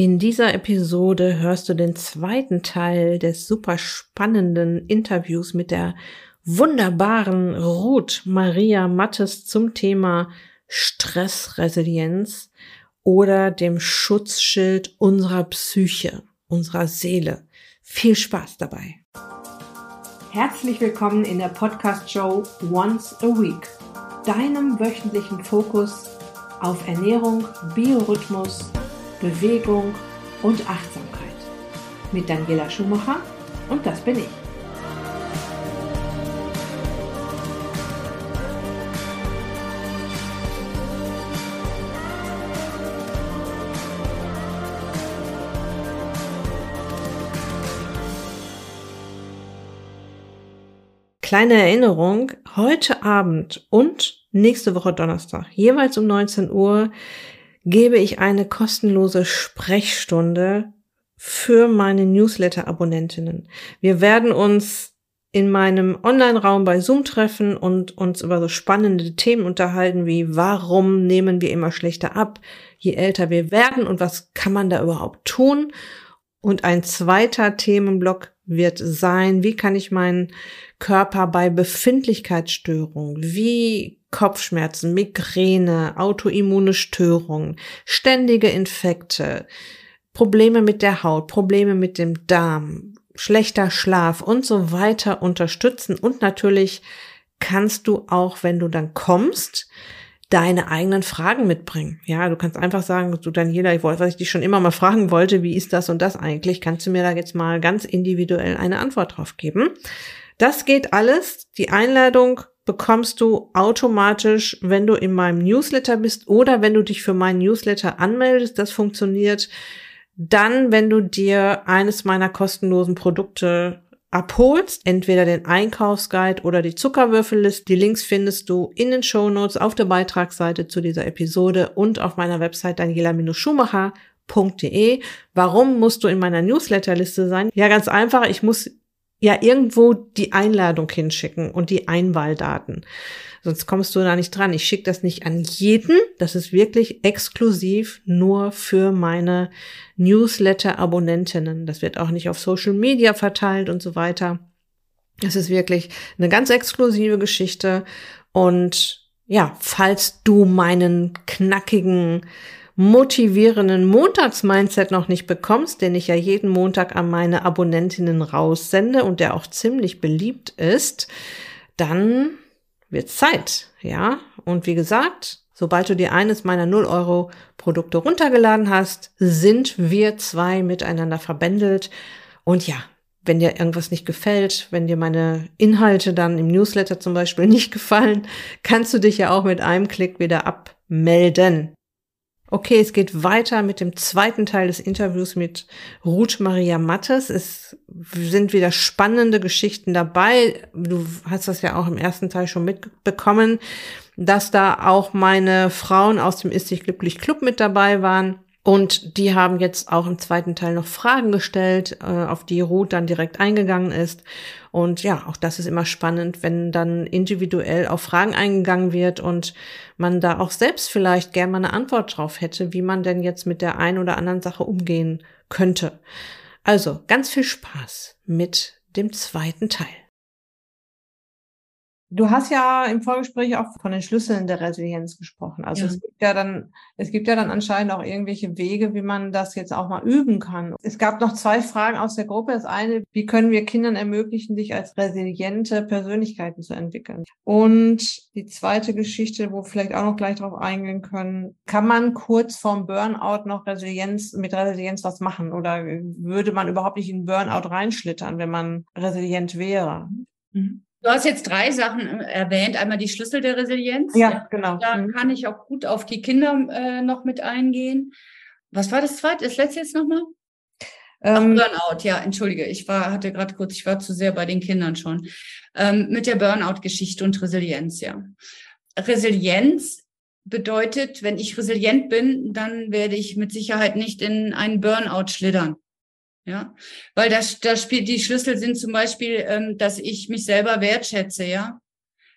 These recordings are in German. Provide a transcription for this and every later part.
In dieser Episode hörst du den zweiten Teil des super spannenden Interviews mit der wunderbaren Ruth Maria Mattes zum Thema Stressresilienz oder dem Schutzschild unserer Psyche, unserer Seele. Viel Spaß dabei. Herzlich willkommen in der Podcast-Show Once a Week, deinem wöchentlichen Fokus auf Ernährung, Biorhythmus, Bewegung und Achtsamkeit. Mit Daniela Schumacher und das bin ich. Kleine Erinnerung, heute Abend und nächste Woche Donnerstag, jeweils um 19 Uhr, gebe ich eine kostenlose Sprechstunde für meine Newsletter-Abonnentinnen. Wir werden uns in meinem Online-Raum bei Zoom treffen und uns über so spannende Themen unterhalten wie warum nehmen wir immer schlechter ab, je älter wir werden und was kann man da überhaupt tun? Und ein zweiter Themenblock wird sein, wie kann ich meinen Körper bei Befindlichkeitsstörungen wie Kopfschmerzen, Migräne, autoimmune Störungen, ständige Infekte, Probleme mit der Haut, Probleme mit dem Darm, schlechter Schlaf und so weiter unterstützen. Und natürlich kannst du auch, wenn du dann kommst, deine eigenen Fragen mitbringen. Ja, du kannst einfach sagen, du Daniela, ich wollte, was ich dich schon immer mal fragen wollte, wie ist das und das eigentlich? Kannst du mir da jetzt mal ganz individuell eine Antwort drauf geben? Das geht alles. Die Einladung bekommst du automatisch, wenn du in meinem Newsletter bist oder wenn du dich für meinen Newsletter anmeldest. Das funktioniert dann, wenn du dir eines meiner kostenlosen Produkte abholst, entweder den Einkaufsguide oder die Zuckerwürfelliste. Die Links findest du in den Show Notes auf der Beitragsseite zu dieser Episode und auf meiner Website daniela-schumacher.de. Warum musst du in meiner Newsletterliste sein? Ja, ganz einfach. Ich muss ja irgendwo die Einladung hinschicken und die Einwahldaten. Sonst kommst du da nicht dran. Ich schicke das nicht an jeden. Das ist wirklich exklusiv nur für meine Newsletter-Abonnentinnen. Das wird auch nicht auf Social Media verteilt und so weiter. Das ist wirklich eine ganz exklusive Geschichte. Und ja, falls du meinen knackigen motivierenden Montagsmindset noch nicht bekommst, den ich ja jeden Montag an meine Abonnentinnen raussende und der auch ziemlich beliebt ist, dann wird Zeit, ja. Und wie gesagt, sobald du dir eines meiner 0 Euro Produkte runtergeladen hast, sind wir zwei miteinander verbändelt. Und ja, wenn dir irgendwas nicht gefällt, wenn dir meine Inhalte dann im Newsletter zum Beispiel nicht gefallen, kannst du dich ja auch mit einem Klick wieder abmelden. Okay, es geht weiter mit dem zweiten Teil des Interviews mit Ruth Maria Mattes. Es sind wieder spannende Geschichten dabei. Du hast das ja auch im ersten Teil schon mitbekommen, dass da auch meine Frauen aus dem Ist dich glücklich Club mit dabei waren. Und die haben jetzt auch im zweiten Teil noch Fragen gestellt, äh, auf die Ruth dann direkt eingegangen ist. Und ja, auch das ist immer spannend, wenn dann individuell auf Fragen eingegangen wird und man da auch selbst vielleicht gerne mal eine Antwort drauf hätte, wie man denn jetzt mit der einen oder anderen Sache umgehen könnte. Also ganz viel Spaß mit dem zweiten Teil. Du hast ja im Vorgespräch auch von den Schlüsseln der Resilienz gesprochen. Also ja. es gibt ja dann, es gibt ja dann anscheinend auch irgendwelche Wege, wie man das jetzt auch mal üben kann. Es gab noch zwei Fragen aus der Gruppe. Das eine, wie können wir Kindern ermöglichen, sich als resiliente Persönlichkeiten zu entwickeln? Und die zweite Geschichte, wo wir vielleicht auch noch gleich drauf eingehen können, kann man kurz vorm Burnout noch Resilienz, mit Resilienz was machen? Oder würde man überhaupt nicht in Burnout reinschlittern, wenn man resilient wäre? Mhm. Du hast jetzt drei Sachen äh, erwähnt. Einmal die Schlüssel der Resilienz. Ja, genau. Da mhm. kann ich auch gut auf die Kinder äh, noch mit eingehen. Was war das zweite? Das letzte jetzt nochmal? Ähm, Burnout, ja, entschuldige, ich war, hatte gerade kurz, ich war zu sehr bei den Kindern schon. Ähm, mit der Burnout-Geschichte und Resilienz, ja. Resilienz bedeutet, wenn ich resilient bin, dann werde ich mit Sicherheit nicht in einen Burnout schlittern. Ja, weil das, das spielt, die Schlüssel sind zum Beispiel, ähm, dass ich mich selber wertschätze, ja.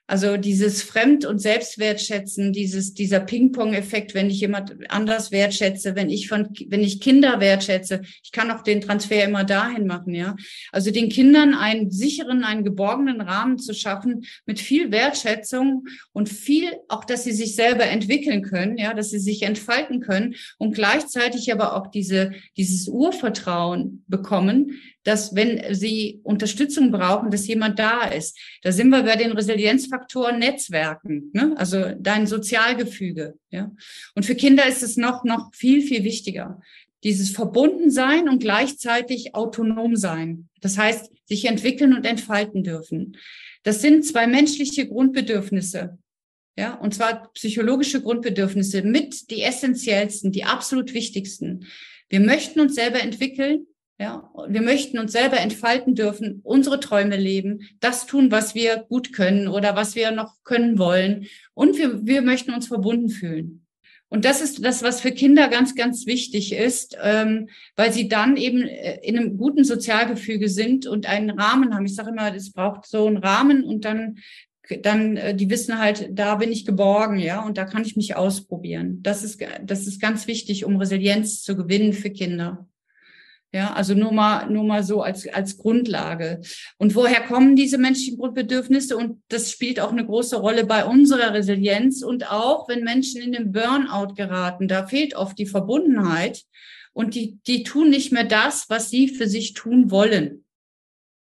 Also dieses Fremd- und Selbstwertschätzen, dieses, dieser Ping-Pong-Effekt, wenn ich jemand anders wertschätze, wenn ich von, wenn ich Kinder wertschätze, ich kann auch den Transfer immer dahin machen, ja. Also den Kindern einen sicheren, einen geborgenen Rahmen zu schaffen mit viel Wertschätzung und viel, auch, dass sie sich selber entwickeln können, ja, dass sie sich entfalten können und gleichzeitig aber auch diese, dieses Urvertrauen bekommen, dass wenn sie Unterstützung brauchen, dass jemand da ist. Da sind wir bei den Resilienzfaktoren Netzwerken, ne? also dein Sozialgefüge. Ja? Und für Kinder ist es noch, noch viel, viel wichtiger. Dieses Verbundensein und gleichzeitig autonom sein. Das heißt, sich entwickeln und entfalten dürfen. Das sind zwei menschliche Grundbedürfnisse. Ja, und zwar psychologische Grundbedürfnisse mit die essentiellsten, die absolut wichtigsten. Wir möchten uns selber entwickeln ja, wir möchten uns selber entfalten dürfen, unsere Träume leben, das tun, was wir gut können oder was wir noch können wollen. Und wir, wir möchten uns verbunden fühlen. Und das ist das, was für Kinder ganz, ganz wichtig ist, ähm, weil sie dann eben äh, in einem guten Sozialgefüge sind und einen Rahmen haben. Ich sage immer, es braucht so einen Rahmen und dann, dann, äh, die wissen halt, da bin ich geborgen, ja, und da kann ich mich ausprobieren. Das ist, das ist ganz wichtig, um Resilienz zu gewinnen für Kinder. Ja, also nur mal, nur mal so als, als Grundlage. Und woher kommen diese menschlichen Grundbedürfnisse? Und das spielt auch eine große Rolle bei unserer Resilienz. Und auch wenn Menschen in den Burnout geraten, da fehlt oft die Verbundenheit und die, die tun nicht mehr das, was sie für sich tun wollen.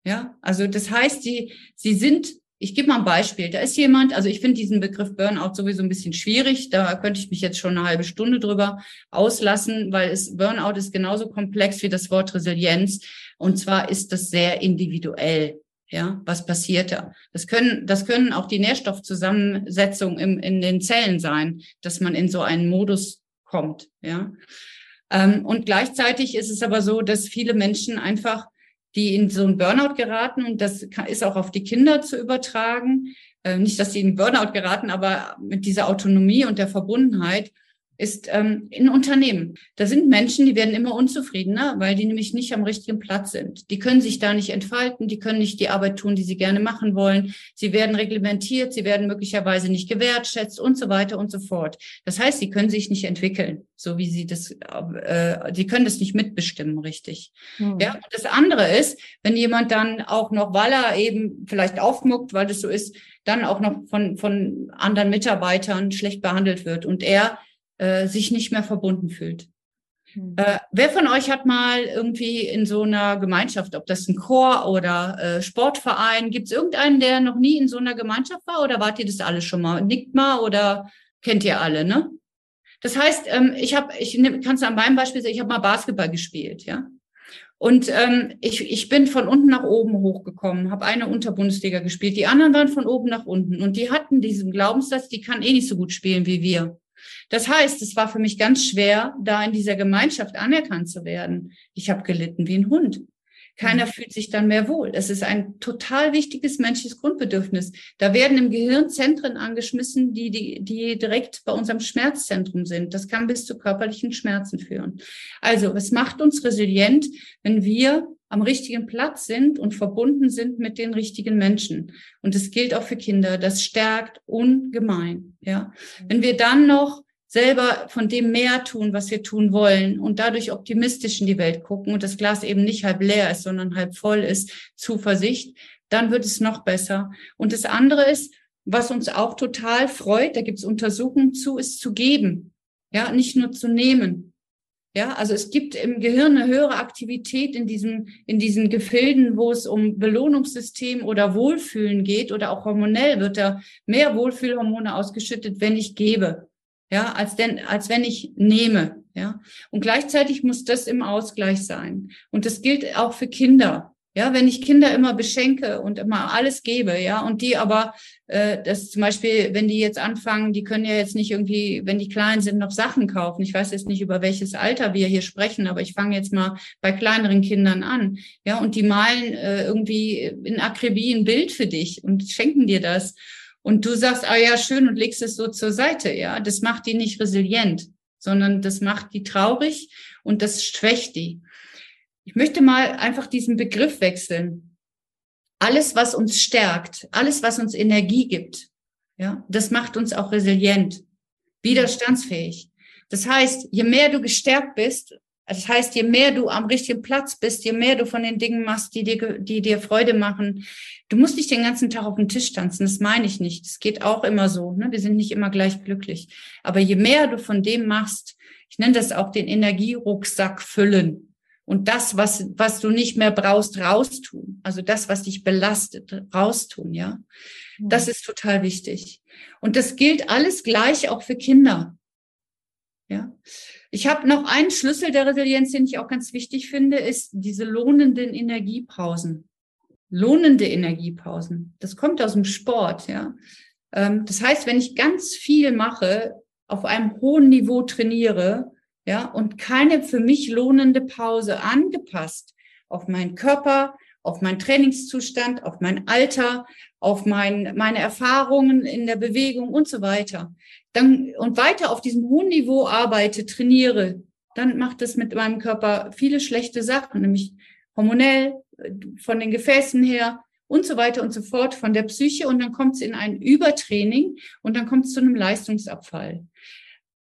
Ja, also das heißt, sie, sie sind ich gebe mal ein Beispiel. Da ist jemand, also ich finde diesen Begriff Burnout sowieso ein bisschen schwierig. Da könnte ich mich jetzt schon eine halbe Stunde drüber auslassen, weil es Burnout ist genauso komplex wie das Wort Resilienz. Und zwar ist das sehr individuell. Ja, was passiert da? Das können, das können auch die Nährstoffzusammensetzungen im, in den Zellen sein, dass man in so einen Modus kommt. Ja. Ähm, und gleichzeitig ist es aber so, dass viele Menschen einfach die in so einen Burnout geraten und das ist auch auf die Kinder zu übertragen. Äh, nicht, dass sie in Burnout geraten, aber mit dieser Autonomie und der Verbundenheit ist ähm, in Unternehmen. Da sind Menschen, die werden immer unzufriedener, weil die nämlich nicht am richtigen Platz sind. Die können sich da nicht entfalten, die können nicht die Arbeit tun, die sie gerne machen wollen. Sie werden reglementiert, sie werden möglicherweise nicht gewertschätzt und so weiter und so fort. Das heißt, sie können sich nicht entwickeln, so wie sie das, äh, sie können das nicht mitbestimmen, richtig. Mhm. Ja, und das andere ist, wenn jemand dann auch noch, weil er eben vielleicht aufmuckt, weil das so ist, dann auch noch von, von anderen Mitarbeitern schlecht behandelt wird und er äh, sich nicht mehr verbunden fühlt. Mhm. Äh, wer von euch hat mal irgendwie in so einer Gemeinschaft, ob das ein Chor oder äh, Sportverein, gibt es irgendeinen, der noch nie in so einer Gemeinschaft war oder wart ihr das alle schon mal? Nickt mal oder kennt ihr alle, ne? Das heißt, ähm, ich habe, ich kann es an meinem Beispiel sagen, ich habe mal Basketball gespielt, ja. Und ähm, ich, ich bin von unten nach oben hochgekommen, habe eine Unterbundesliga gespielt. Die anderen waren von oben nach unten und die hatten diesen Glaubenssatz, die kann eh nicht so gut spielen wie wir. Das heißt, es war für mich ganz schwer, da in dieser Gemeinschaft anerkannt zu werden. Ich habe gelitten wie ein Hund. Keiner mhm. fühlt sich dann mehr wohl. Es ist ein total wichtiges menschliches Grundbedürfnis. Da werden im Gehirn Zentren angeschmissen, die, die, die direkt bei unserem Schmerzzentrum sind. Das kann bis zu körperlichen Schmerzen führen. Also, es macht uns resilient, wenn wir am richtigen Platz sind und verbunden sind mit den richtigen Menschen. Und es gilt auch für Kinder. Das stärkt ungemein. Ja, wenn wir dann noch selber von dem mehr tun, was wir tun wollen und dadurch optimistisch in die Welt gucken und das Glas eben nicht halb leer ist, sondern halb voll ist, Zuversicht, dann wird es noch besser. Und das andere ist, was uns auch total freut, da gibt es Untersuchungen zu, ist zu geben. Ja, nicht nur zu nehmen. Ja, also es gibt im Gehirn eine höhere Aktivität in diesen, in diesen Gefilden, wo es um Belohnungssystem oder Wohlfühlen geht oder auch hormonell wird da mehr Wohlfühlhormone ausgeschüttet, wenn ich gebe. Ja, als denn, als wenn ich nehme. Ja, und gleichzeitig muss das im Ausgleich sein. Und das gilt auch für Kinder. Ja, wenn ich Kinder immer beschenke und immer alles gebe, ja, und die aber, äh, das zum Beispiel, wenn die jetzt anfangen, die können ja jetzt nicht irgendwie, wenn die klein sind, noch Sachen kaufen. Ich weiß jetzt nicht, über welches Alter wir hier sprechen, aber ich fange jetzt mal bei kleineren Kindern an, ja, und die malen äh, irgendwie in Akribie ein Bild für dich und schenken dir das. Und du sagst, ah ja, schön, und legst es so zur Seite, ja. Das macht die nicht resilient, sondern das macht die traurig und das schwächt die. Ich möchte mal einfach diesen Begriff wechseln. Alles, was uns stärkt, alles, was uns Energie gibt, Ja, das macht uns auch resilient, widerstandsfähig. Das heißt, je mehr du gestärkt bist, das heißt, je mehr du am richtigen Platz bist, je mehr du von den Dingen machst, die dir, die dir Freude machen. Du musst nicht den ganzen Tag auf dem Tisch tanzen, das meine ich nicht. Das geht auch immer so. Ne? Wir sind nicht immer gleich glücklich. Aber je mehr du von dem machst, ich nenne das auch den Energierucksack füllen. Und das, was, was du nicht mehr brauchst, raustun. Also das, was dich belastet, raustun, ja. Das ist total wichtig. Und das gilt alles gleich auch für Kinder. Ja. Ich habe noch einen Schlüssel der Resilienz, den ich auch ganz wichtig finde, ist diese lohnenden Energiepausen. Lohnende Energiepausen. Das kommt aus dem Sport, ja. Ähm, das heißt, wenn ich ganz viel mache, auf einem hohen Niveau trainiere, ja, und keine für mich lohnende Pause angepasst auf meinen Körper, auf meinen Trainingszustand, auf mein Alter, auf mein, meine Erfahrungen in der Bewegung und so weiter. Dann, und weiter auf diesem hohen Niveau arbeite, trainiere, dann macht es mit meinem Körper viele schlechte Sachen, nämlich hormonell, von den Gefäßen her und so weiter und so fort, von der Psyche und dann kommt es in ein Übertraining und dann kommt es zu einem Leistungsabfall.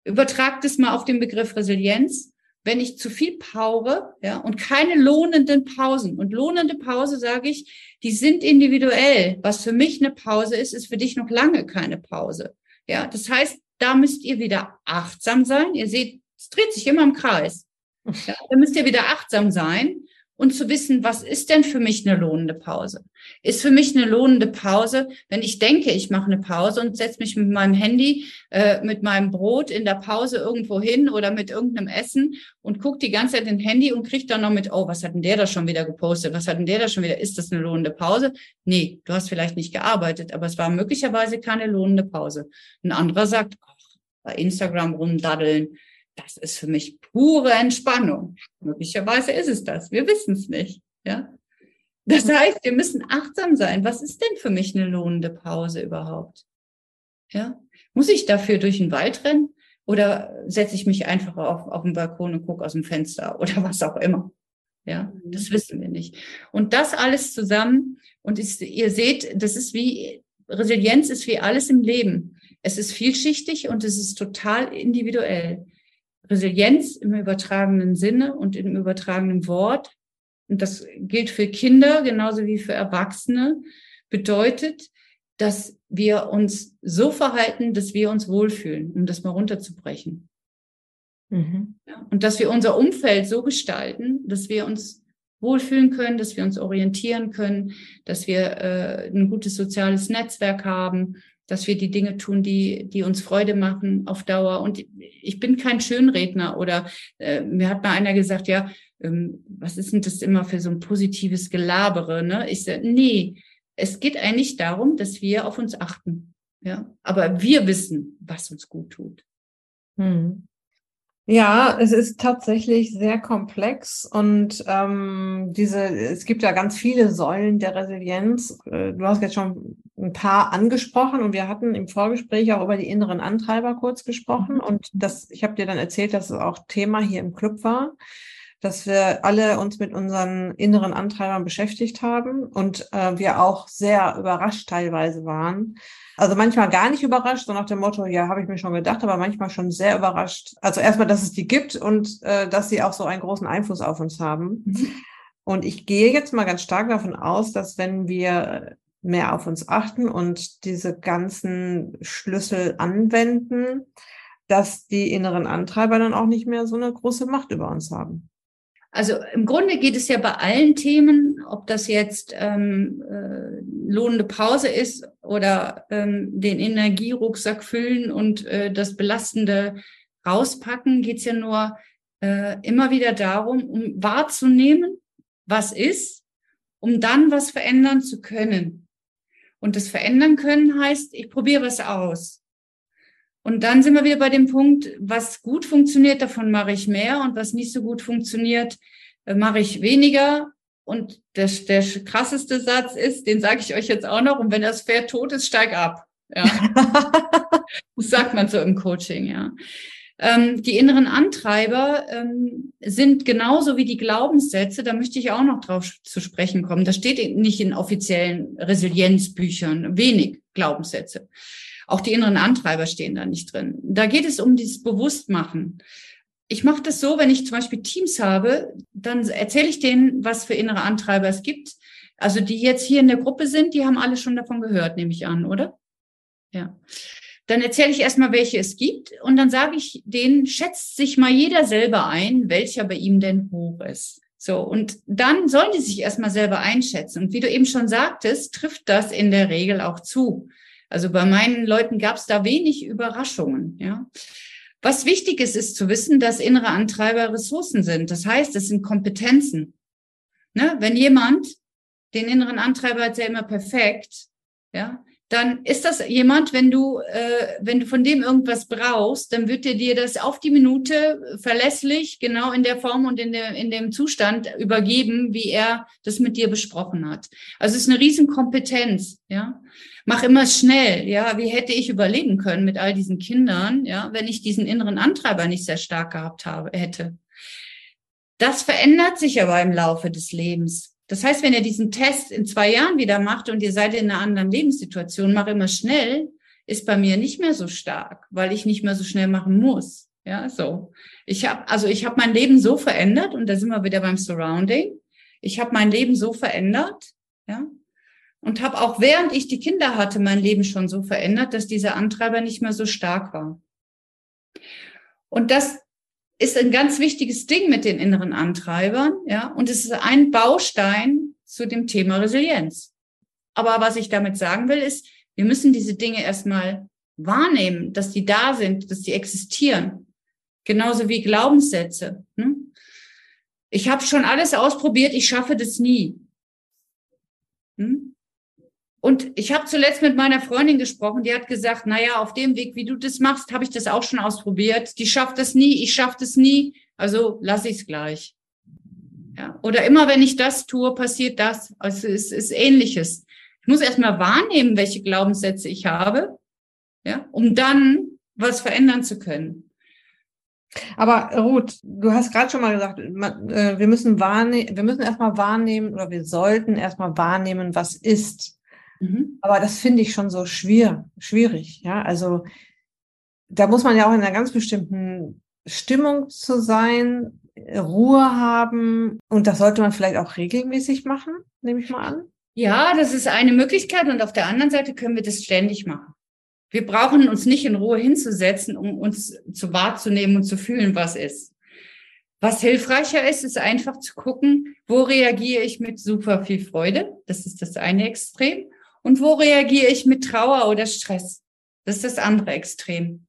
Übertragt es mal auf den Begriff Resilienz. Wenn ich zu viel paure, ja, und keine lohnenden Pausen. Und lohnende Pause, sage ich, die sind individuell. Was für mich eine Pause ist, ist für dich noch lange keine Pause. Ja, das heißt, da müsst ihr wieder achtsam sein. Ihr seht, es dreht sich immer im Kreis. Ja, da müsst ihr wieder achtsam sein und zu wissen, was ist denn für mich eine lohnende Pause? Ist für mich eine lohnende Pause, wenn ich denke, ich mache eine Pause und setze mich mit meinem Handy, äh, mit meinem Brot in der Pause irgendwo hin oder mit irgendeinem Essen und gucke die ganze Zeit in Handy und kriege dann noch mit, oh, was hat denn der da schon wieder gepostet? Was hat denn der da schon wieder? Ist das eine lohnende Pause? Nee, du hast vielleicht nicht gearbeitet, aber es war möglicherweise keine lohnende Pause. Ein anderer sagt, ach, bei Instagram rumdaddeln, das ist für mich pure Entspannung. Möglicherweise ist es das. Wir wissen es nicht. Ja. Das heißt, wir müssen achtsam sein. Was ist denn für mich eine lohnende Pause überhaupt? Ja. Muss ich dafür durch den Wald rennen? Oder setze ich mich einfach auf, auf den Balkon und gucke aus dem Fenster oder was auch immer? Ja, das mhm. wissen wir nicht. Und das alles zusammen, und ist, ihr seht, das ist wie, Resilienz ist wie alles im Leben. Es ist vielschichtig und es ist total individuell. Resilienz im übertragenen Sinne und im übertragenen Wort, und das gilt für Kinder genauso wie für Erwachsene, bedeutet, dass wir uns so verhalten, dass wir uns wohlfühlen, um das mal runterzubrechen. Mhm. Und dass wir unser Umfeld so gestalten, dass wir uns wohlfühlen können, dass wir uns orientieren können, dass wir äh, ein gutes soziales Netzwerk haben, dass wir die Dinge tun, die, die uns Freude machen auf Dauer. Und ich bin kein Schönredner oder äh, mir hat mal einer gesagt, ja, ähm, was ist denn das immer für so ein positives Gelabere? Ne? Ich sage, nee, es geht eigentlich darum, dass wir auf uns achten. Ja, aber wir wissen, was uns gut tut. Hm. Ja, es ist tatsächlich sehr komplex und ähm, diese, es gibt ja ganz viele Säulen der Resilienz. Äh, du hast jetzt schon ein paar angesprochen und wir hatten im Vorgespräch auch über die inneren Antreiber kurz gesprochen mhm. und das, ich habe dir dann erzählt, dass es auch Thema hier im Club war, dass wir alle uns mit unseren inneren Antreibern beschäftigt haben und äh, wir auch sehr überrascht teilweise waren, also manchmal gar nicht überrascht, so nach dem Motto, ja, habe ich mir schon gedacht, aber manchmal schon sehr überrascht. Also erstmal, dass es die gibt und äh, dass sie auch so einen großen Einfluss auf uns haben. Mhm. Und ich gehe jetzt mal ganz stark davon aus, dass wenn wir mehr auf uns achten und diese ganzen Schlüssel anwenden, dass die inneren Antreiber dann auch nicht mehr so eine große Macht über uns haben. Also im Grunde geht es ja bei allen Themen, ob das jetzt ähm, äh, lohnende Pause ist oder ähm, den Energierucksack füllen und äh, das Belastende rauspacken, geht es ja nur äh, immer wieder darum, um wahrzunehmen, was ist, um dann was verändern zu können. Und das Verändern können heißt, ich probiere was aus. Und dann sind wir wieder bei dem Punkt, was gut funktioniert, davon mache ich mehr und was nicht so gut funktioniert, äh, mache ich weniger. Und der, der krasseste Satz ist, den sage ich euch jetzt auch noch, und wenn das Pferd tot ist, steig ab. Ja. das sagt man so im Coaching, ja. Ähm, die inneren Antreiber ähm, sind genauso wie die Glaubenssätze, da möchte ich auch noch drauf zu sprechen kommen. Das steht nicht in offiziellen Resilienzbüchern, wenig Glaubenssätze. Auch die inneren Antreiber stehen da nicht drin. Da geht es um dieses Bewusstmachen. Ich mache das so, wenn ich zum Beispiel Teams habe, dann erzähle ich denen, was für innere Antreiber es gibt. Also die jetzt hier in der Gruppe sind, die haben alle schon davon gehört, nehme ich an, oder? Ja. Dann erzähle ich erstmal, welche es gibt und dann sage ich denen, schätzt sich mal jeder selber ein, welcher bei ihm denn hoch ist. So, und dann sollen die sich erstmal selber einschätzen. Und wie du eben schon sagtest, trifft das in der Regel auch zu. Also bei meinen Leuten gab es da wenig Überraschungen, ja. Was wichtig ist, ist zu wissen, dass innere Antreiber Ressourcen sind. Das heißt, es sind Kompetenzen. Ne? Wenn jemand den inneren Antreiber hat, der immer perfekt, ja, dann ist das jemand, wenn du, äh, wenn du von dem irgendwas brauchst, dann wird er dir das auf die Minute verlässlich, genau in der Form und in, der, in dem Zustand übergeben, wie er das mit dir besprochen hat. Also es ist eine Riesenkompetenz, ja. Mach immer schnell, ja. Wie hätte ich überleben können mit all diesen Kindern, ja, wenn ich diesen inneren Antreiber nicht sehr stark gehabt habe, hätte. Das verändert sich aber im Laufe des Lebens. Das heißt, wenn ihr diesen Test in zwei Jahren wieder macht und ihr seid in einer anderen Lebenssituation, mach immer schnell, ist bei mir nicht mehr so stark, weil ich nicht mehr so schnell machen muss. Ja, so. Ich habe also ich habe mein Leben so verändert und da sind wir wieder beim Surrounding. Ich habe mein Leben so verändert, ja, und habe auch während ich die Kinder hatte mein Leben schon so verändert, dass dieser Antreiber nicht mehr so stark war. Und das ist ein ganz wichtiges Ding mit den inneren Antreibern, ja, und es ist ein Baustein zu dem Thema Resilienz. Aber was ich damit sagen will, ist, wir müssen diese Dinge erstmal wahrnehmen, dass die da sind, dass die existieren. Genauso wie Glaubenssätze. Ne? Ich habe schon alles ausprobiert, ich schaffe das nie. Hm? Und ich habe zuletzt mit meiner Freundin gesprochen, die hat gesagt, na ja, auf dem Weg, wie du das machst, habe ich das auch schon ausprobiert. Die schafft das nie, ich schaffe das nie, also lasse ich es gleich. Ja, oder immer wenn ich das tue, passiert das. Also es ist ähnliches. Ich muss erstmal wahrnehmen, welche Glaubenssätze ich habe, ja, um dann was verändern zu können. Aber Ruth, du hast gerade schon mal gesagt, äh, wir müssen wahrnehmen, wir müssen erstmal wahrnehmen oder wir sollten erstmal wahrnehmen, was ist. Mhm. Aber das finde ich schon so schwer, schwierig. Ja, also da muss man ja auch in einer ganz bestimmten Stimmung zu sein, Ruhe haben und das sollte man vielleicht auch regelmäßig machen, nehme ich mal an. Ja, das ist eine Möglichkeit und auf der anderen Seite können wir das ständig machen. Wir brauchen uns nicht in Ruhe hinzusetzen, um uns zu wahrzunehmen und zu fühlen, was ist. Was hilfreicher ist, ist einfach zu gucken, wo reagiere ich mit super viel Freude. Das ist das eine Extrem. Und wo reagiere ich mit Trauer oder Stress? Das ist das andere Extrem.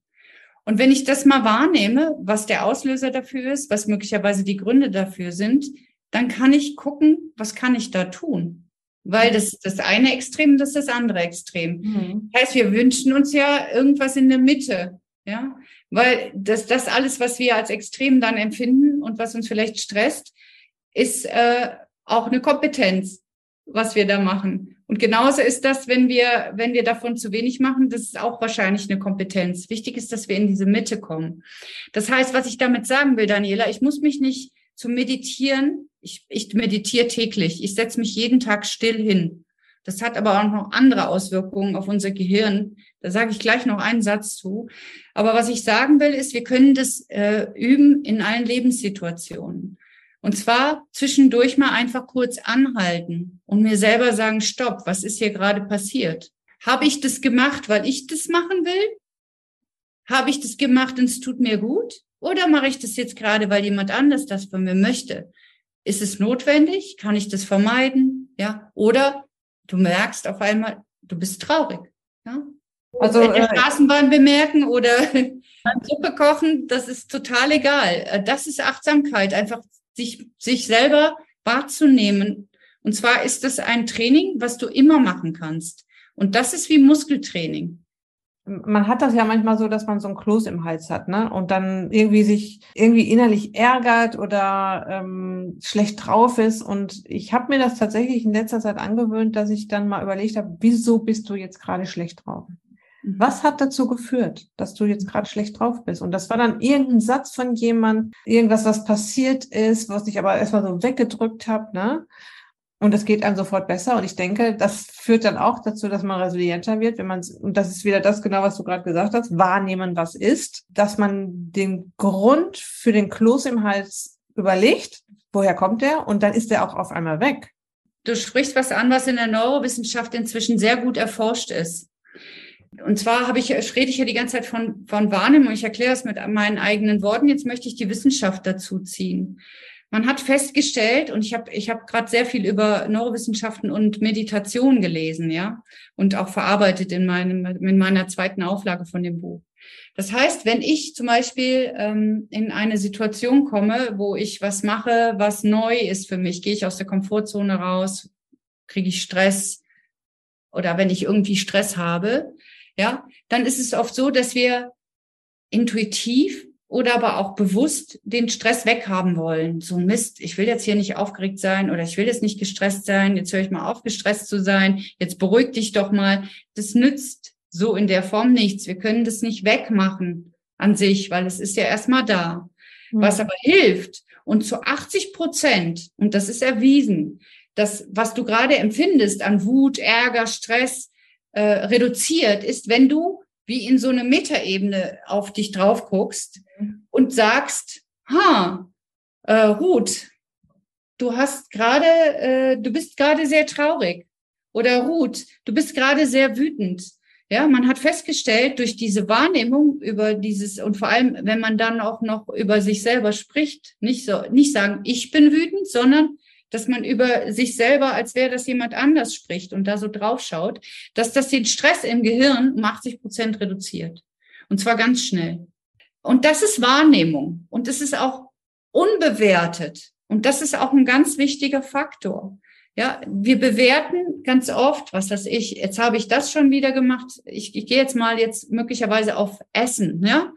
Und wenn ich das mal wahrnehme, was der Auslöser dafür ist, was möglicherweise die Gründe dafür sind, dann kann ich gucken, was kann ich da tun? Weil das das eine Extrem, das ist das andere Extrem. Mhm. Das heißt, wir wünschen uns ja irgendwas in der Mitte, ja, weil das, das alles, was wir als Extrem dann empfinden und was uns vielleicht stresst, ist äh, auch eine Kompetenz, was wir da machen. Und genauso ist das, wenn wir, wenn wir davon zu wenig machen, das ist auch wahrscheinlich eine Kompetenz. Wichtig ist, dass wir in diese Mitte kommen. Das heißt, was ich damit sagen will, Daniela, ich muss mich nicht zum Meditieren, ich, ich meditiere täglich, ich setze mich jeden Tag still hin. Das hat aber auch noch andere Auswirkungen auf unser Gehirn. Da sage ich gleich noch einen Satz zu. Aber was ich sagen will, ist, wir können das äh, üben in allen Lebenssituationen. Und zwar zwischendurch mal einfach kurz anhalten und mir selber sagen, stopp, was ist hier gerade passiert? Habe ich das gemacht, weil ich das machen will? Habe ich das gemacht und es tut mir gut? Oder mache ich das jetzt gerade, weil jemand anders das von mir möchte? Ist es notwendig? Kann ich das vermeiden? Ja. Oder du merkst auf einmal, du bist traurig. Ja. Also äh, Straßenbahn bemerken oder Suppe kochen, das ist total egal. Äh, das ist Achtsamkeit, einfach sich, sich selber wahrzunehmen. Und zwar ist das ein Training, was du immer machen kannst. Und das ist wie Muskeltraining. Man hat das ja manchmal so, dass man so ein Kloß im Hals hat, ne? Und dann irgendwie sich irgendwie innerlich ärgert oder ähm, schlecht drauf ist. Und ich habe mir das tatsächlich in letzter Zeit angewöhnt, dass ich dann mal überlegt habe, wieso bist du jetzt gerade schlecht drauf? Was hat dazu geführt, dass du jetzt gerade schlecht drauf bist? Und das war dann irgendein Satz von jemand, irgendwas, was passiert ist, was ich aber erstmal so weggedrückt habe, ne? Und es geht einem sofort besser. Und ich denke, das führt dann auch dazu, dass man resilienter wird, wenn man, und das ist wieder das genau, was du gerade gesagt hast, wahrnehmen, was ist, dass man den Grund für den Kloß im Hals überlegt, woher kommt der? Und dann ist der auch auf einmal weg. Du sprichst was an, was in der Neurowissenschaft inzwischen sehr gut erforscht ist. Und zwar habe ich, rede ich ja die ganze Zeit von, von Wahrnehmung. Ich erkläre es mit meinen eigenen Worten. Jetzt möchte ich die Wissenschaft dazu ziehen. Man hat festgestellt, und ich habe ich hab gerade sehr viel über Neurowissenschaften und Meditation gelesen, ja, und auch verarbeitet in, meinem, in meiner zweiten Auflage von dem Buch. Das heißt, wenn ich zum Beispiel ähm, in eine Situation komme, wo ich was mache, was neu ist für mich, gehe ich aus der Komfortzone raus, kriege ich Stress oder wenn ich irgendwie Stress habe, ja, dann ist es oft so, dass wir intuitiv oder aber auch bewusst den Stress weghaben wollen. So Mist, ich will jetzt hier nicht aufgeregt sein oder ich will jetzt nicht gestresst sein. Jetzt höre ich mal auf, gestresst zu sein. Jetzt beruhig dich doch mal. Das nützt so in der Form nichts. Wir können das nicht wegmachen an sich, weil es ist ja erstmal da. Mhm. Was aber hilft und zu 80 Prozent, und das ist erwiesen, das, was du gerade empfindest an Wut, Ärger, Stress, äh, reduziert, ist, wenn du wie in so eine Metaebene auf dich drauf guckst mhm. und sagst, ha, äh, Ruth, du hast gerade, äh, du bist gerade sehr traurig. Oder Ruth, du bist gerade sehr wütend. Ja, man hat festgestellt, durch diese Wahrnehmung über dieses, und vor allem, wenn man dann auch noch über sich selber spricht, nicht so, nicht sagen, ich bin wütend, sondern dass man über sich selber, als wäre das jemand anders spricht und da so drauf schaut, dass das den Stress im Gehirn um 80 Prozent reduziert. Und zwar ganz schnell. Und das ist Wahrnehmung. Und es ist auch unbewertet. Und das ist auch ein ganz wichtiger Faktor. Ja, wir bewerten ganz oft, was weiß ich, jetzt habe ich das schon wieder gemacht. Ich, ich gehe jetzt mal jetzt möglicherweise auf Essen, ja.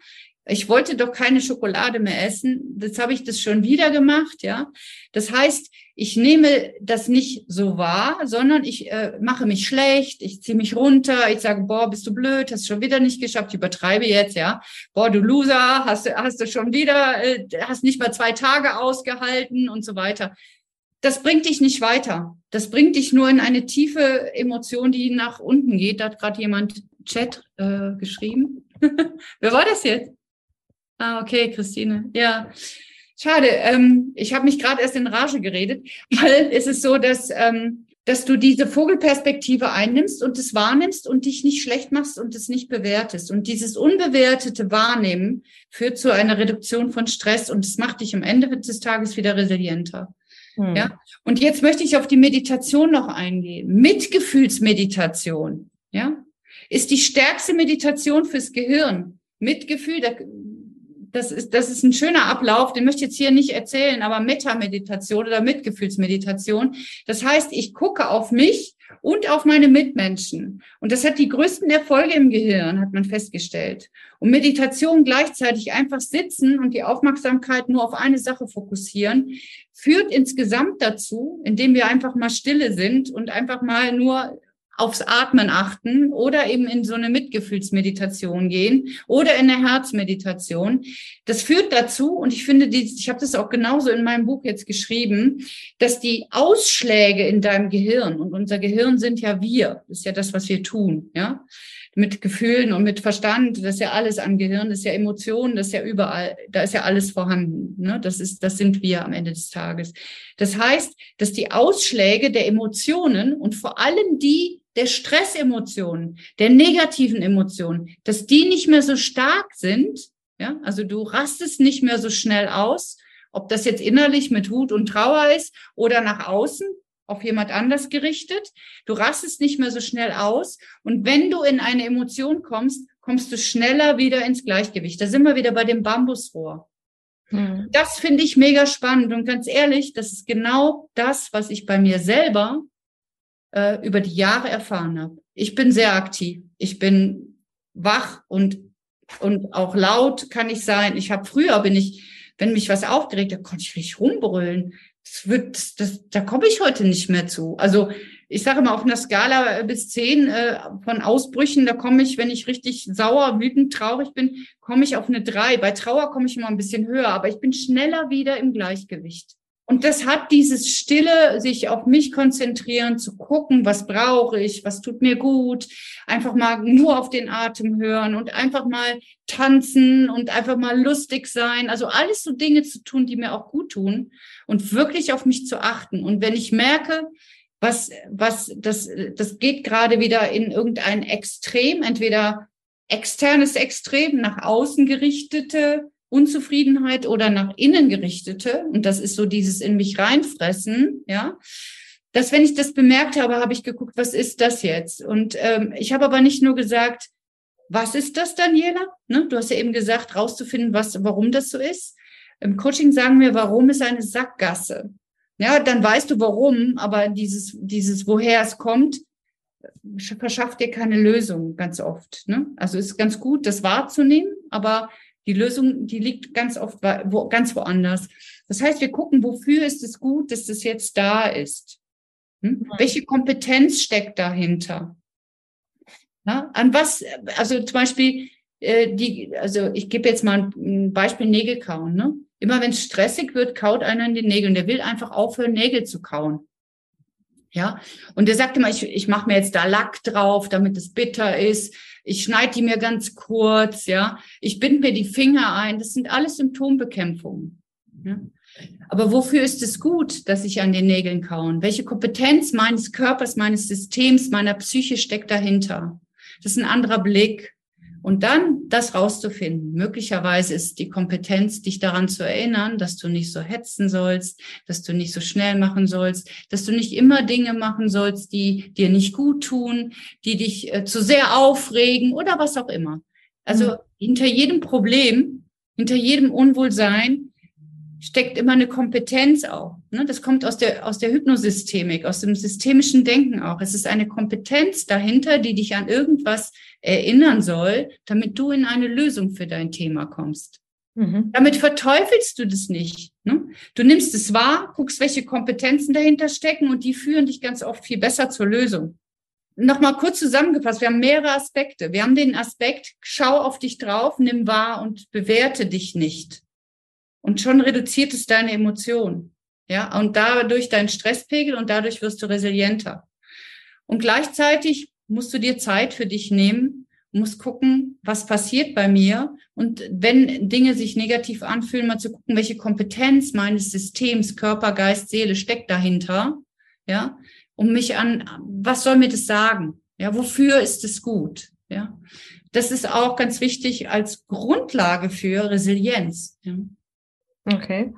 Ich wollte doch keine Schokolade mehr essen. Jetzt habe ich das schon wieder gemacht, ja. Das heißt, ich nehme das nicht so wahr, sondern ich äh, mache mich schlecht, ich ziehe mich runter, ich sage, boah, bist du blöd, hast schon wieder nicht geschafft, ich übertreibe jetzt, ja. Boah, du Loser, hast, hast du schon wieder, äh, hast nicht mal zwei Tage ausgehalten und so weiter das bringt dich nicht weiter. Das bringt dich nur in eine tiefe Emotion, die nach unten geht. Da hat gerade jemand Chat äh, geschrieben. Wer war das jetzt? Ah, okay, Christine. Ja. Schade, ähm, ich habe mich gerade erst in Rage geredet, weil es ist so, dass, ähm, dass du diese Vogelperspektive einnimmst und es wahrnimmst und dich nicht schlecht machst und es nicht bewertest. Und dieses unbewertete Wahrnehmen führt zu einer Reduktion von Stress und es macht dich am Ende des Tages wieder resilienter. Hm. Ja. Und jetzt möchte ich auf die Meditation noch eingehen. Mitgefühlsmeditation, ja, ist die stärkste Meditation fürs Gehirn. Mitgefühl, das ist, das ist ein schöner Ablauf, den möchte ich jetzt hier nicht erzählen, aber Metameditation oder Mitgefühlsmeditation. Das heißt, ich gucke auf mich und auf meine Mitmenschen. Und das hat die größten Erfolge im Gehirn, hat man festgestellt. Und Meditation gleichzeitig einfach sitzen und die Aufmerksamkeit nur auf eine Sache fokussieren, führt insgesamt dazu, indem wir einfach mal stille sind und einfach mal nur aufs Atmen achten oder eben in so eine Mitgefühlsmeditation gehen oder in eine Herzmeditation. Das führt dazu, und ich finde, die, ich habe das auch genauso in meinem Buch jetzt geschrieben, dass die Ausschläge in deinem Gehirn, und unser Gehirn sind ja wir, ist ja das, was wir tun, ja, mit Gefühlen und mit Verstand, das ist ja alles am Gehirn, das ist ja Emotionen, das ist ja überall, da ist ja alles vorhanden. Ne? Das ist, das sind wir am Ende des Tages. Das heißt, dass die Ausschläge der Emotionen und vor allem die der Stressemotionen, der negativen Emotionen, dass die nicht mehr so stark sind. Ja, also du rastest nicht mehr so schnell aus, ob das jetzt innerlich mit Wut und Trauer ist oder nach außen auf jemand anders gerichtet. Du rastest nicht mehr so schnell aus. Und wenn du in eine Emotion kommst, kommst du schneller wieder ins Gleichgewicht. Da sind wir wieder bei dem Bambusrohr. Hm. Das finde ich mega spannend. Und ganz ehrlich, das ist genau das, was ich bei mir selber äh, über die Jahre erfahren habe. Ich bin sehr aktiv. Ich bin wach und, und auch laut kann ich sein. Ich habe früher bin ich, wenn mich was aufgeregt hat, konnte ich richtig rumbrüllen. Das wird, das, da komme ich heute nicht mehr zu. Also ich sage mal, auf einer Skala bis zehn äh, von Ausbrüchen, da komme ich, wenn ich richtig sauer, wütend, traurig bin, komme ich auf eine drei. Bei Trauer komme ich immer ein bisschen höher, aber ich bin schneller wieder im Gleichgewicht. Und das hat dieses Stille, sich auf mich konzentrieren, zu gucken, was brauche ich, was tut mir gut, einfach mal nur auf den Atem hören und einfach mal tanzen und einfach mal lustig sein. Also alles so Dinge zu tun, die mir auch gut tun und wirklich auf mich zu achten. Und wenn ich merke, was, was, das, das geht gerade wieder in irgendein Extrem, entweder externes Extrem, nach außen gerichtete Unzufriedenheit oder nach innen gerichtete, und das ist so dieses in mich reinfressen, ja, dass wenn ich das bemerkt habe, habe ich geguckt, was ist das jetzt? Und ähm, ich habe aber nicht nur gesagt, was ist das, Daniela? Ne? Du hast ja eben gesagt, rauszufinden, was, warum das so ist. Im Coaching sagen wir, warum ist eine Sackgasse? Ja, dann weißt du warum, aber dieses, dieses, woher es kommt, verschafft dir keine Lösung ganz oft. Ne? Also ist ganz gut, das wahrzunehmen, aber die Lösung, die liegt ganz oft wo, ganz woanders. Das heißt, wir gucken, wofür ist es gut, dass das jetzt da ist? Hm? Welche Kompetenz steckt dahinter? Ja, an was, also zum Beispiel, äh, die, also ich gebe jetzt mal ein Beispiel Nägel kauen. Ne? Immer wenn es stressig wird, kaut einer in den Nägeln. Der will einfach aufhören, Nägel zu kauen. Ja, und der sagte mal, ich, ich mache mir jetzt da Lack drauf, damit es bitter ist. Ich schneide die mir ganz kurz, ja. Ich bind mir die Finger ein. Das sind alles Symptombekämpfungen. Ja? Aber wofür ist es gut, dass ich an den Nägeln kauen? Welche Kompetenz meines Körpers, meines Systems, meiner Psyche steckt dahinter? Das ist ein anderer Blick. Und dann das rauszufinden. Möglicherweise ist die Kompetenz, dich daran zu erinnern, dass du nicht so hetzen sollst, dass du nicht so schnell machen sollst, dass du nicht immer Dinge machen sollst, die dir nicht gut tun, die dich äh, zu sehr aufregen oder was auch immer. Also mhm. hinter jedem Problem, hinter jedem Unwohlsein steckt immer eine Kompetenz auch. Ne? Das kommt aus der, aus der Hypnosystemik, aus dem systemischen Denken auch. Es ist eine Kompetenz dahinter, die dich an irgendwas erinnern soll, damit du in eine Lösung für dein Thema kommst. Mhm. Damit verteufelst du das nicht. Ne? Du nimmst es wahr, guckst, welche Kompetenzen dahinter stecken und die führen dich ganz oft viel besser zur Lösung. Nochmal kurz zusammengefasst, wir haben mehrere Aspekte. Wir haben den Aspekt, schau auf dich drauf, nimm wahr und bewerte dich nicht. Und schon reduziert es deine Emotionen. Ja, und dadurch deinen Stresspegel und dadurch wirst du resilienter. Und gleichzeitig musst du dir Zeit für dich nehmen, musst gucken, was passiert bei mir. Und wenn Dinge sich negativ anfühlen, mal zu gucken, welche Kompetenz meines Systems, Körper, Geist, Seele steckt dahinter. Ja, um mich an, was soll mir das sagen? Ja, wofür ist es gut? Ja, das ist auch ganz wichtig als Grundlage für Resilienz. Ja. Okay.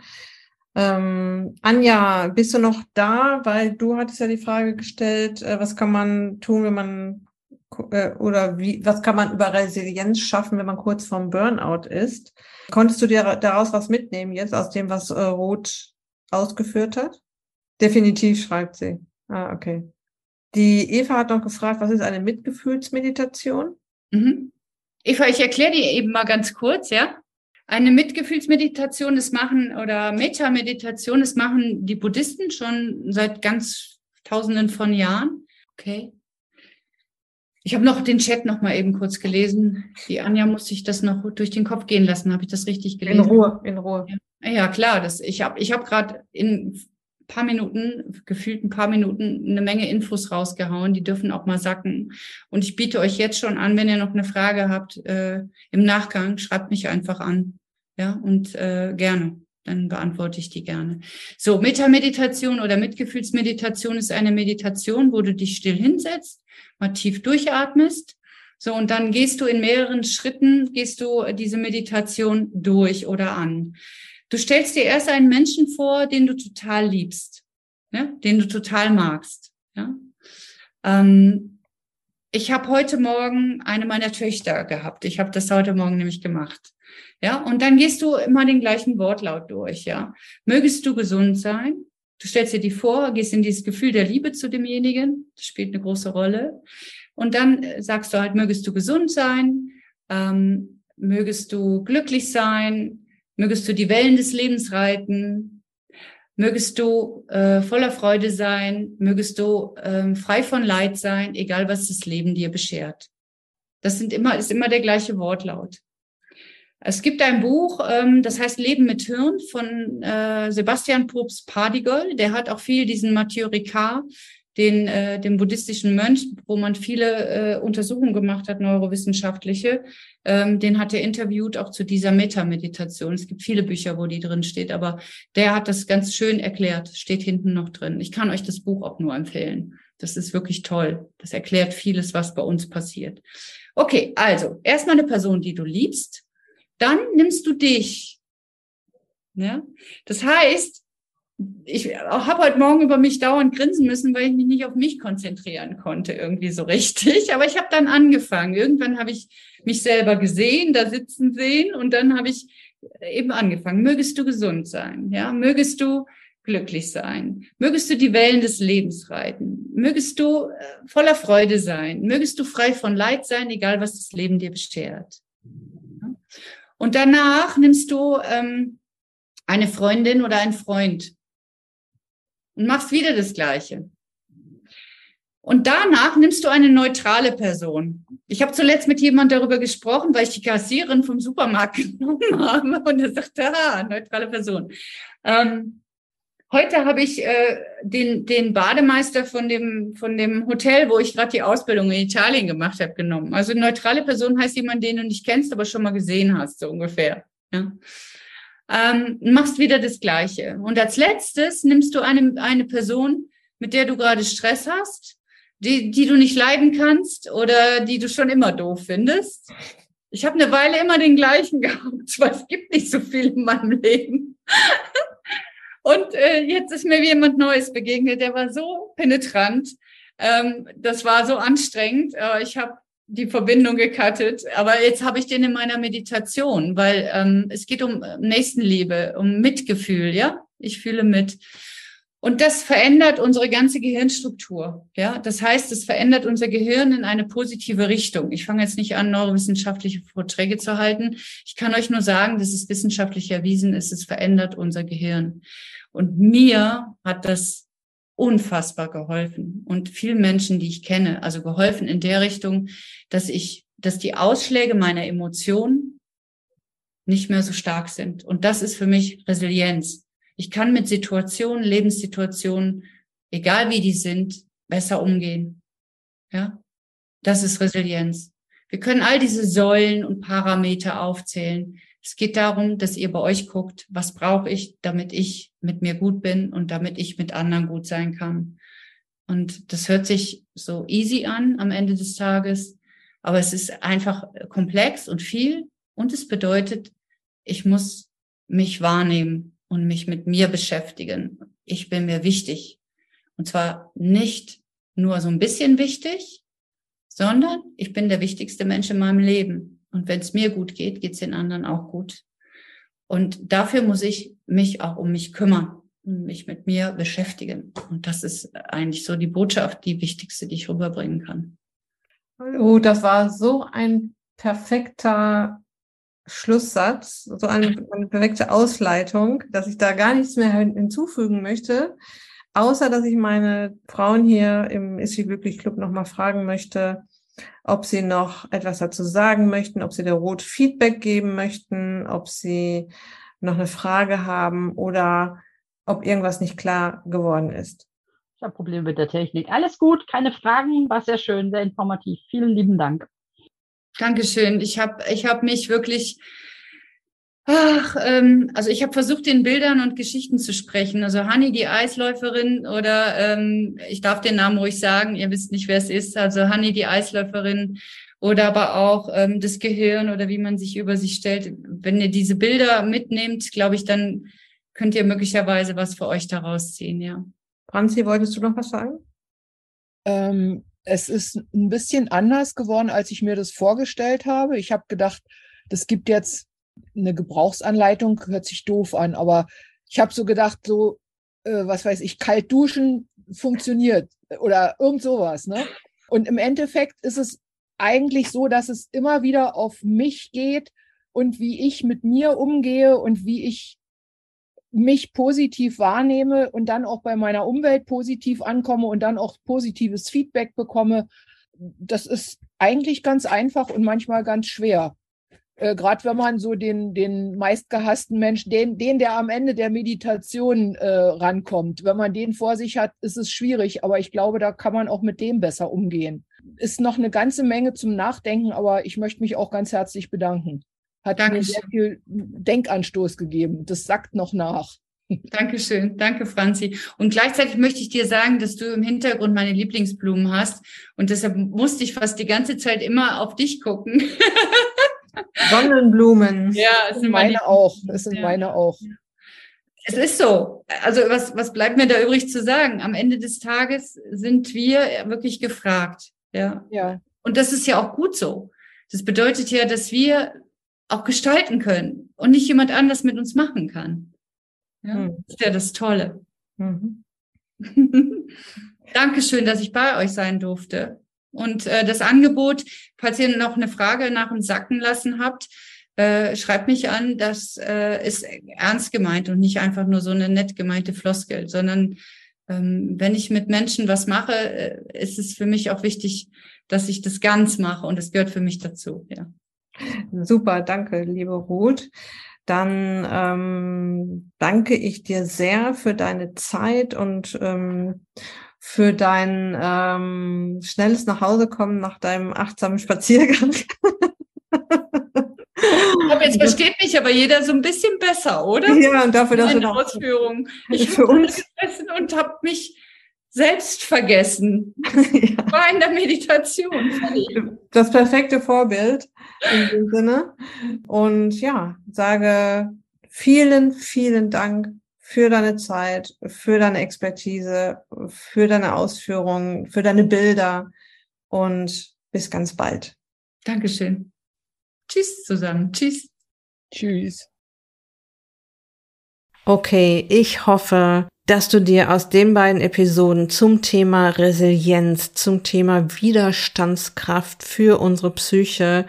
Ähm, Anja, bist du noch da? Weil du hattest ja die Frage gestellt, äh, was kann man tun, wenn man äh, oder wie, was kann man über Resilienz schaffen, wenn man kurz vorm Burnout ist? Konntest du dir daraus was mitnehmen jetzt aus dem, was äh, Roth ausgeführt hat? Definitiv, schreibt sie. Ah, okay. Die Eva hat noch gefragt, was ist eine Mitgefühlsmeditation? Mhm. Eva, ich erkläre dir eben mal ganz kurz, ja? Eine Mitgefühlsmeditation, das machen oder Metameditation, das machen die Buddhisten schon seit ganz Tausenden von Jahren. Okay. Ich habe noch den Chat noch mal eben kurz gelesen. Die Anja muss sich das noch durch den Kopf gehen lassen. Habe ich das richtig gelesen? In Ruhe, in Ruhe. Ja, ja klar. Das, ich habe ich hab gerade in paar Minuten, gefühlt ein paar Minuten, eine Menge Infos rausgehauen. Die dürfen auch mal sacken. Und ich biete euch jetzt schon an, wenn ihr noch eine Frage habt äh, im Nachgang, schreibt mich einfach an. Ja, und äh, gerne. Dann beantworte ich die gerne. So, Metameditation oder Mitgefühlsmeditation ist eine Meditation, wo du dich still hinsetzt, mal tief durchatmest. So, und dann gehst du in mehreren Schritten, gehst du diese Meditation durch oder an. Du stellst dir erst einen Menschen vor, den du total liebst, ja? den du total magst. Ja? Ähm, ich habe heute Morgen eine meiner Töchter gehabt. Ich habe das heute Morgen nämlich gemacht. Ja, und dann gehst du immer den gleichen Wortlaut durch. Ja, mögest du gesund sein. Du stellst dir die vor, gehst in dieses Gefühl der Liebe zu demjenigen. Das spielt eine große Rolle. Und dann äh, sagst du halt, mögest du gesund sein, ähm, mögest du glücklich sein, Mögest du die Wellen des Lebens reiten. mögest du äh, voller Freude sein, mögest du ähm, frei von Leid sein, egal was das Leben dir beschert. Das sind immer, ist immer der gleiche Wortlaut. Es gibt ein Buch, ähm, das heißt Leben mit Hirn von äh, Sebastian Probst Pardigol. Der hat auch viel diesen Mathieu Ricard, den, äh, den buddhistischen Mönch, wo man viele äh, Untersuchungen gemacht hat, neurowissenschaftliche. Ähm, den hat er interviewt auch zu dieser Metameditation. Es gibt viele Bücher, wo die drin steht, aber der hat das ganz schön erklärt, steht hinten noch drin. Ich kann euch das Buch auch nur empfehlen. Das ist wirklich toll. Das erklärt vieles, was bei uns passiert. Okay, also erstmal eine Person, die du liebst. Dann nimmst du dich. Ja? Das heißt, ich habe heute Morgen über mich dauernd grinsen müssen, weil ich mich nicht auf mich konzentrieren konnte, irgendwie so richtig. Aber ich habe dann angefangen. Irgendwann habe ich mich selber gesehen, da sitzen sehen und dann habe ich eben angefangen. Mögest du gesund sein, ja? Mögest du glücklich sein? Mögest du die Wellen des Lebens reiten? Mögest du äh, voller Freude sein? Mögest du frei von Leid sein, egal was das Leben dir beschert? Und danach nimmst du ähm, eine Freundin oder einen Freund und machst wieder das Gleiche. Und danach nimmst du eine neutrale Person. Ich habe zuletzt mit jemand darüber gesprochen, weil ich die Kassiererin vom Supermarkt genommen habe und er sagte, ah, neutrale Person. Ähm, heute habe ich äh, den, den Bademeister von dem, von dem Hotel, wo ich gerade die Ausbildung in Italien gemacht habe, genommen. Also neutrale Person heißt jemand, den du nicht kennst, aber schon mal gesehen hast, so ungefähr. Ja ähm, machst wieder das Gleiche. Und als letztes nimmst du eine, eine Person, mit der du gerade Stress hast, die, die du nicht leiden kannst oder die du schon immer doof findest. Ich habe eine Weile immer den gleichen gehabt, weil es gibt nicht so viel in meinem Leben. Und äh, jetzt ist mir jemand Neues begegnet, der war so penetrant. Ähm, das war so anstrengend. Äh, ich habe die Verbindung gekattet. Aber jetzt habe ich den in meiner Meditation, weil ähm, es geht um äh, Nächstenliebe, um Mitgefühl, ja. Ich fühle mit. Und das verändert unsere ganze Gehirnstruktur. Ja, das heißt, es verändert unser Gehirn in eine positive Richtung. Ich fange jetzt nicht an, neurowissenschaftliche Vorträge zu halten. Ich kann euch nur sagen, dass es wissenschaftlich erwiesen ist, es verändert unser Gehirn. Und mir hat das unfassbar geholfen und vielen Menschen, die ich kenne, also geholfen in der Richtung, dass ich, dass die Ausschläge meiner Emotionen nicht mehr so stark sind. Und das ist für mich Resilienz. Ich kann mit Situationen, Lebenssituationen, egal wie die sind, besser umgehen. Ja, das ist Resilienz. Wir können all diese Säulen und Parameter aufzählen. Es geht darum, dass ihr bei euch guckt, was brauche ich, damit ich mit mir gut bin und damit ich mit anderen gut sein kann. Und das hört sich so easy an am Ende des Tages, aber es ist einfach komplex und viel und es bedeutet, ich muss mich wahrnehmen und mich mit mir beschäftigen. Ich bin mir wichtig. Und zwar nicht nur so ein bisschen wichtig, sondern ich bin der wichtigste Mensch in meinem Leben. Und wenn es mir gut geht, geht es den anderen auch gut. Und dafür muss ich mich auch um mich kümmern und mich mit mir beschäftigen. Und das ist eigentlich so die Botschaft, die wichtigste, die ich rüberbringen kann. Oh, das war so ein perfekter Schlusssatz, so eine, eine perfekte Ausleitung, dass ich da gar nichts mehr hinzufügen möchte, außer dass ich meine Frauen hier im Ist sie glücklich Club nochmal fragen möchte, ob Sie noch etwas dazu sagen möchten, ob Sie der Rot Feedback geben möchten, ob Sie noch eine Frage haben oder ob irgendwas nicht klar geworden ist. Ich habe Probleme mit der Technik. Alles gut, keine Fragen, war sehr schön, sehr informativ. Vielen lieben Dank. Dankeschön. Ich habe ich hab mich wirklich Ach, ähm, also ich habe versucht, in Bildern und Geschichten zu sprechen. Also Hanni, die Eisläuferin, oder ähm, ich darf den Namen ruhig sagen, ihr wisst nicht, wer es ist. Also Hanni, die Eisläuferin, oder aber auch ähm, das Gehirn oder wie man sich über sich stellt. Wenn ihr diese Bilder mitnehmt, glaube ich, dann könnt ihr möglicherweise was für euch daraus ziehen, ja. Franzi, wolltest du noch was sagen? Ähm, es ist ein bisschen anders geworden, als ich mir das vorgestellt habe. Ich habe gedacht, das gibt jetzt eine Gebrauchsanleitung hört sich doof an, aber ich habe so gedacht, so, äh, was weiß ich, kalt duschen funktioniert oder irgend sowas, ne? Und im Endeffekt ist es eigentlich so, dass es immer wieder auf mich geht und wie ich mit mir umgehe und wie ich mich positiv wahrnehme und dann auch bei meiner Umwelt positiv ankomme und dann auch positives Feedback bekomme, das ist eigentlich ganz einfach und manchmal ganz schwer. Äh, Gerade wenn man so den, den meistgehassten Menschen, den, den, der am Ende der Meditation äh, rankommt, wenn man den vor sich hat, ist es schwierig. Aber ich glaube, da kann man auch mit dem besser umgehen. Ist noch eine ganze Menge zum Nachdenken, aber ich möchte mich auch ganz herzlich bedanken. Hat Dankeschön. mir sehr viel Denkanstoß gegeben. Das sagt noch nach. Dankeschön, danke Franzi. Und gleichzeitig möchte ich dir sagen, dass du im Hintergrund meine Lieblingsblumen hast und deshalb musste ich fast die ganze Zeit immer auf dich gucken. Sonnenblumen. Ja, es sind meine, meine auch. Es sind ja. meine auch. Es ist so. Also was, was bleibt mir da übrig zu sagen? Am Ende des Tages sind wir wirklich gefragt. Ja. ja. Und das ist ja auch gut so. Das bedeutet ja, dass wir auch gestalten können und nicht jemand anders mit uns machen kann. Ja, hm. Das ist ja das Tolle. Mhm. Dankeschön, dass ich bei euch sein durfte. Und äh, das Angebot, falls ihr noch eine Frage nach dem Sacken lassen habt, äh, schreibt mich an. Das äh, ist ernst gemeint und nicht einfach nur so eine nett gemeinte Floskel, sondern ähm, wenn ich mit Menschen was mache, äh, ist es für mich auch wichtig, dass ich das ganz mache und es gehört für mich dazu. Ja. Super, danke, liebe Ruth. Dann ähm, danke ich dir sehr für deine Zeit und ähm, für dein ähm, schnelles Nachhausekommen nach deinem achtsamen Spaziergang. Aber jetzt versteht mich aber jeder so ein bisschen besser, oder? Ja, und dafür, dass du Ausführung. Ich habe gegessen und habe mich selbst vergessen. ja. War in der Meditation. Das perfekte Vorbild in dem Sinne. Und ja, sage vielen, vielen Dank für deine Zeit, für deine Expertise, für deine Ausführungen, für deine Bilder und bis ganz bald. Dankeschön. Tschüss zusammen. Tschüss. Tschüss. Okay, ich hoffe, dass du dir aus den beiden Episoden zum Thema Resilienz, zum Thema Widerstandskraft für unsere Psyche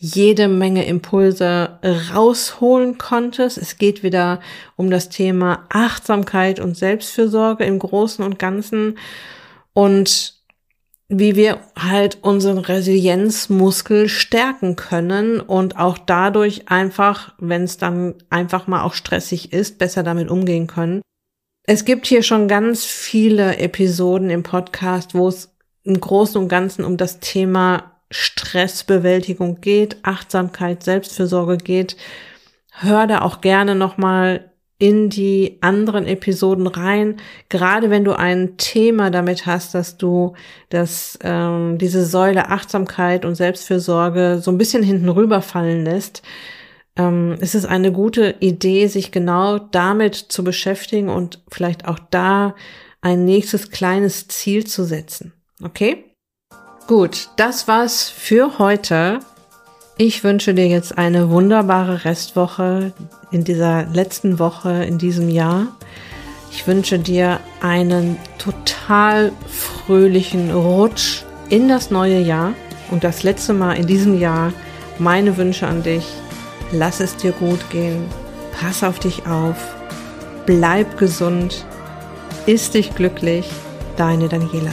jede Menge Impulse rausholen konntest. Es geht wieder um das Thema Achtsamkeit und Selbstfürsorge im Großen und Ganzen und wie wir halt unseren Resilienzmuskel stärken können und auch dadurch einfach, wenn es dann einfach mal auch stressig ist, besser damit umgehen können. Es gibt hier schon ganz viele Episoden im Podcast, wo es im Großen und Ganzen um das Thema Stressbewältigung geht, Achtsamkeit, Selbstfürsorge geht. Hör da auch gerne nochmal in die anderen Episoden rein, gerade wenn du ein Thema damit hast, dass du das, ähm, diese Säule Achtsamkeit und Selbstfürsorge so ein bisschen hinten rüberfallen lässt ähm, ist es eine gute Idee, sich genau damit zu beschäftigen und vielleicht auch da ein nächstes kleines Ziel zu setzen. Okay? Gut, das war's für heute. Ich wünsche dir jetzt eine wunderbare Restwoche in dieser letzten Woche in diesem Jahr. Ich wünsche dir einen total fröhlichen Rutsch in das neue Jahr und das letzte Mal in diesem Jahr meine Wünsche an dich lass es dir gut gehen, pass auf dich auf, bleib gesund, ist dich glücklich, deine Daniela.